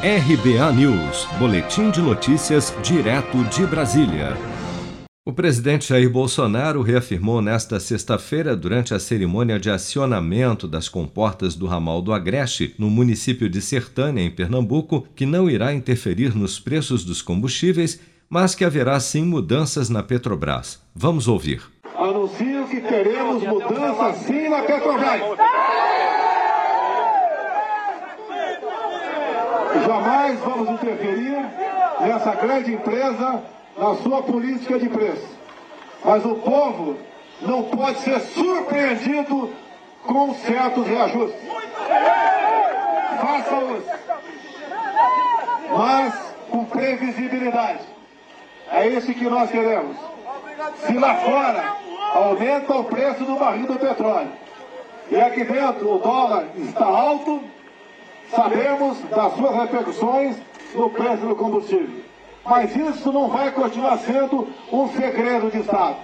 RBA News, Boletim de Notícias, direto de Brasília. O presidente Jair Bolsonaro reafirmou nesta sexta-feira, durante a cerimônia de acionamento das comportas do ramal do Agreste, no município de Sertânia, em Pernambuco, que não irá interferir nos preços dos combustíveis, mas que haverá sim mudanças na Petrobras. Vamos ouvir. Anuncio que teremos mudanças sim na Petrobras. Jamais vamos interferir nessa grande empresa na sua política de preço. Mas o povo não pode ser surpreendido com certos reajustes. Faça-os, mas com previsibilidade. É isso que nós queremos. Se lá fora aumenta o preço do barril do petróleo e aqui dentro o dólar está alto, Sabemos das suas repercussões no preço do combustível. Mas isso não vai continuar sendo um segredo de Estado.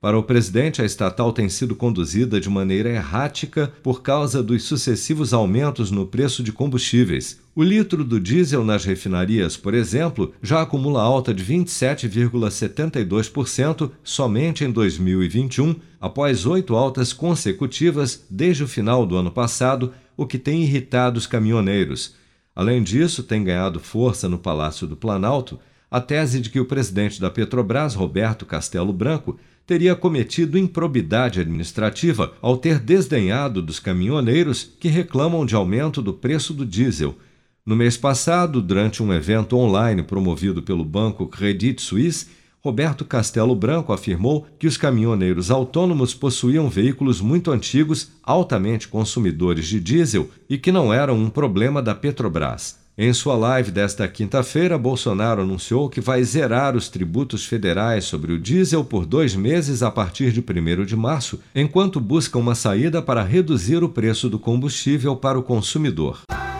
Para o presidente, a estatal tem sido conduzida de maneira errática por causa dos sucessivos aumentos no preço de combustíveis. O litro do diesel nas refinarias, por exemplo, já acumula alta de 27,72% somente em 2021, após oito altas consecutivas desde o final do ano passado, o que tem irritado os caminhoneiros. Além disso, tem ganhado força no Palácio do Planalto a tese de que o presidente da Petrobras, Roberto Castelo Branco, teria cometido improbidade administrativa ao ter desdenhado dos caminhoneiros que reclamam de aumento do preço do diesel. No mês passado, durante um evento online promovido pelo banco Credit Suisse, Roberto Castelo Branco afirmou que os caminhoneiros autônomos possuíam veículos muito antigos, altamente consumidores de diesel e que não eram um problema da Petrobras. Em sua live desta quinta-feira, Bolsonaro anunciou que vai zerar os tributos federais sobre o diesel por dois meses a partir de 1 de março, enquanto busca uma saída para reduzir o preço do combustível para o consumidor.